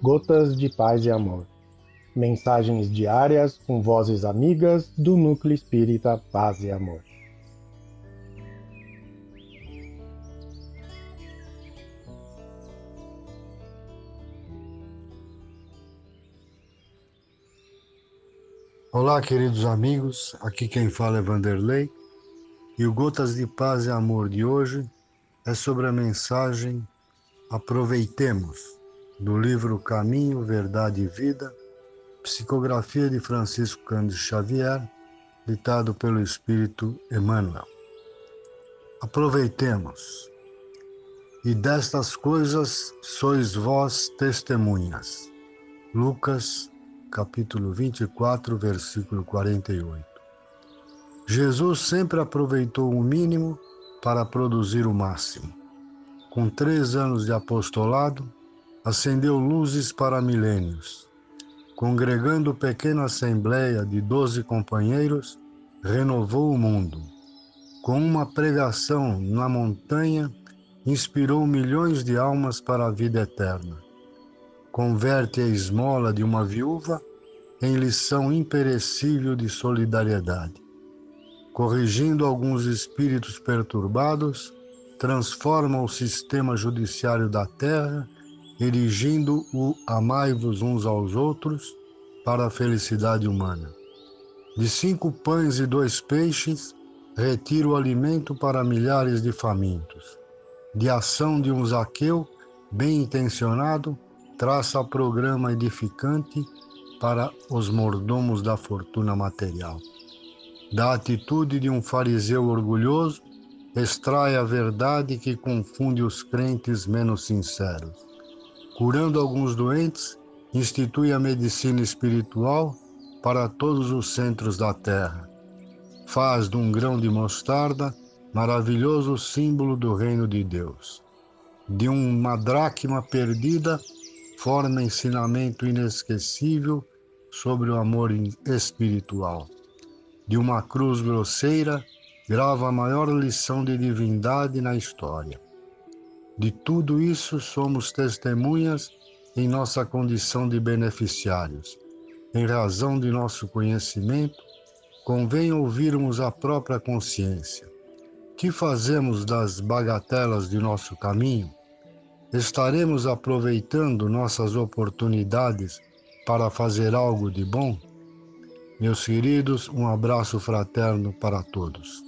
Gotas de Paz e Amor. Mensagens diárias com vozes amigas do Núcleo Espírita Paz e Amor. Olá, queridos amigos. Aqui quem fala é Vanderlei. E o Gotas de Paz e Amor de hoje é sobre a mensagem Aproveitemos do livro Caminho, Verdade e Vida, psicografia de Francisco Cândido Xavier, ditado pelo Espírito Emmanuel. Aproveitemos. E destas coisas sois vós testemunhas. Lucas, capítulo 24, versículo 48. Jesus sempre aproveitou o mínimo para produzir o máximo. Com três anos de apostolado, acendeu luzes para milênios. Congregando pequena assembleia de doze companheiros, renovou o mundo. Com uma pregação na montanha, inspirou milhões de almas para a vida eterna. Converte a esmola de uma viúva em lição imperecível de solidariedade. Corrigindo alguns espíritos perturbados, transforma o sistema judiciário da terra erigindo o amai-vos uns aos outros para a felicidade humana. De cinco pães e dois peixes, retira o alimento para milhares de famintos. De ação de um Zaqueu, bem intencionado, traça programa edificante para os mordomos da fortuna material. Da atitude de um fariseu orgulhoso, extrai a verdade que confunde os crentes menos sinceros curando alguns doentes, institui a medicina espiritual para todos os centros da terra. Faz de um grão de mostarda maravilhoso símbolo do reino de Deus. De uma dracma perdida, forma ensinamento inesquecível sobre o amor espiritual. De uma cruz grosseira, grava a maior lição de divindade na história. De tudo isso somos testemunhas em nossa condição de beneficiários. Em razão de nosso conhecimento, convém ouvirmos a própria consciência. Que fazemos das bagatelas de nosso caminho? Estaremos aproveitando nossas oportunidades para fazer algo de bom? Meus queridos, um abraço fraterno para todos.